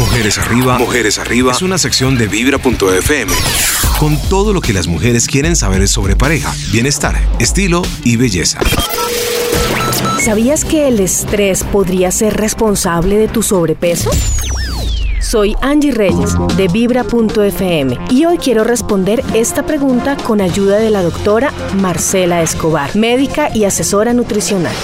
Mujeres Arriba, Mujeres Arriba es una sección de vibra.fm con todo lo que las mujeres quieren saber sobre pareja, bienestar, estilo y belleza. ¿Sabías que el estrés podría ser responsable de tu sobrepeso? Soy Angie Reyes de Vibra.fm y hoy quiero responder esta pregunta con ayuda de la doctora Marcela Escobar, médica y asesora nutricional.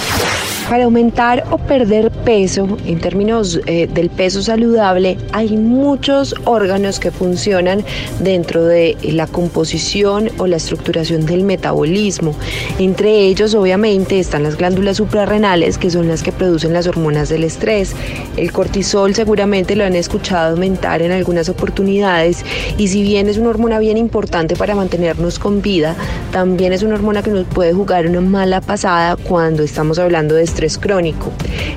Para aumentar o perder peso, en términos eh, del peso saludable, hay muchos órganos que funcionan dentro de la composición o la estructuración del metabolismo. Entre ellos, obviamente, están las glándulas suprarrenales, que son las que producen las hormonas del estrés. El cortisol seguramente lo han escuchado aumentar en algunas oportunidades y si bien es una hormona bien importante para mantenernos con vida, también es una hormona que nos puede jugar una mala pasada cuando estamos hablando de crónico.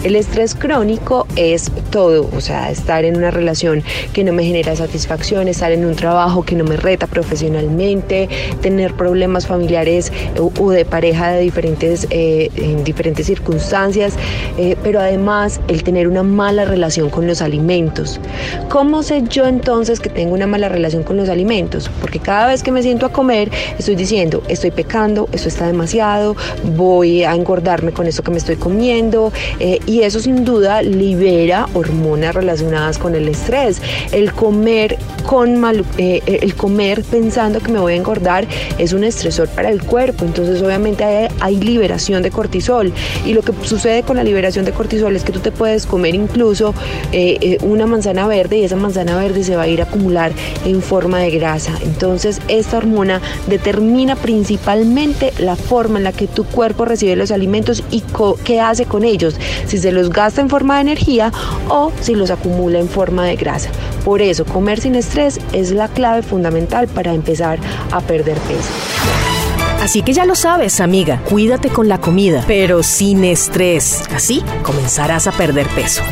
El estrés crónico es todo, o sea, estar en una relación que no me genera satisfacción, estar en un trabajo que no me reta profesionalmente, tener problemas familiares o de pareja de diferentes, eh, en diferentes circunstancias, eh, pero además el tener una mala relación con los alimentos. ¿Cómo sé yo entonces que tengo una mala relación con los alimentos? Porque cada vez que me siento a comer estoy diciendo, estoy pecando, esto está demasiado, voy a engordarme con esto que me estoy comiendo, eh, y eso sin duda libera hormonas relacionadas con el estrés. El comer con mal, eh, el comer pensando que me voy a engordar es un estresor para el cuerpo, entonces obviamente hay, liberación de cortisol y lo que sucede con la liberación de cortisol es que tú te puedes comer incluso eh, una manzana verde y esa manzana verde se va a ir a acumular en forma de grasa. Entonces esta hormona determina principalmente la forma en la que tu cuerpo recibe los alimentos y hace con ellos, si se los gasta en forma de energía o si los acumula en forma de grasa. Por eso, comer sin estrés es la clave fundamental para empezar a perder peso. Así que ya lo sabes, amiga, cuídate con la comida, pero sin estrés. Así comenzarás a perder peso.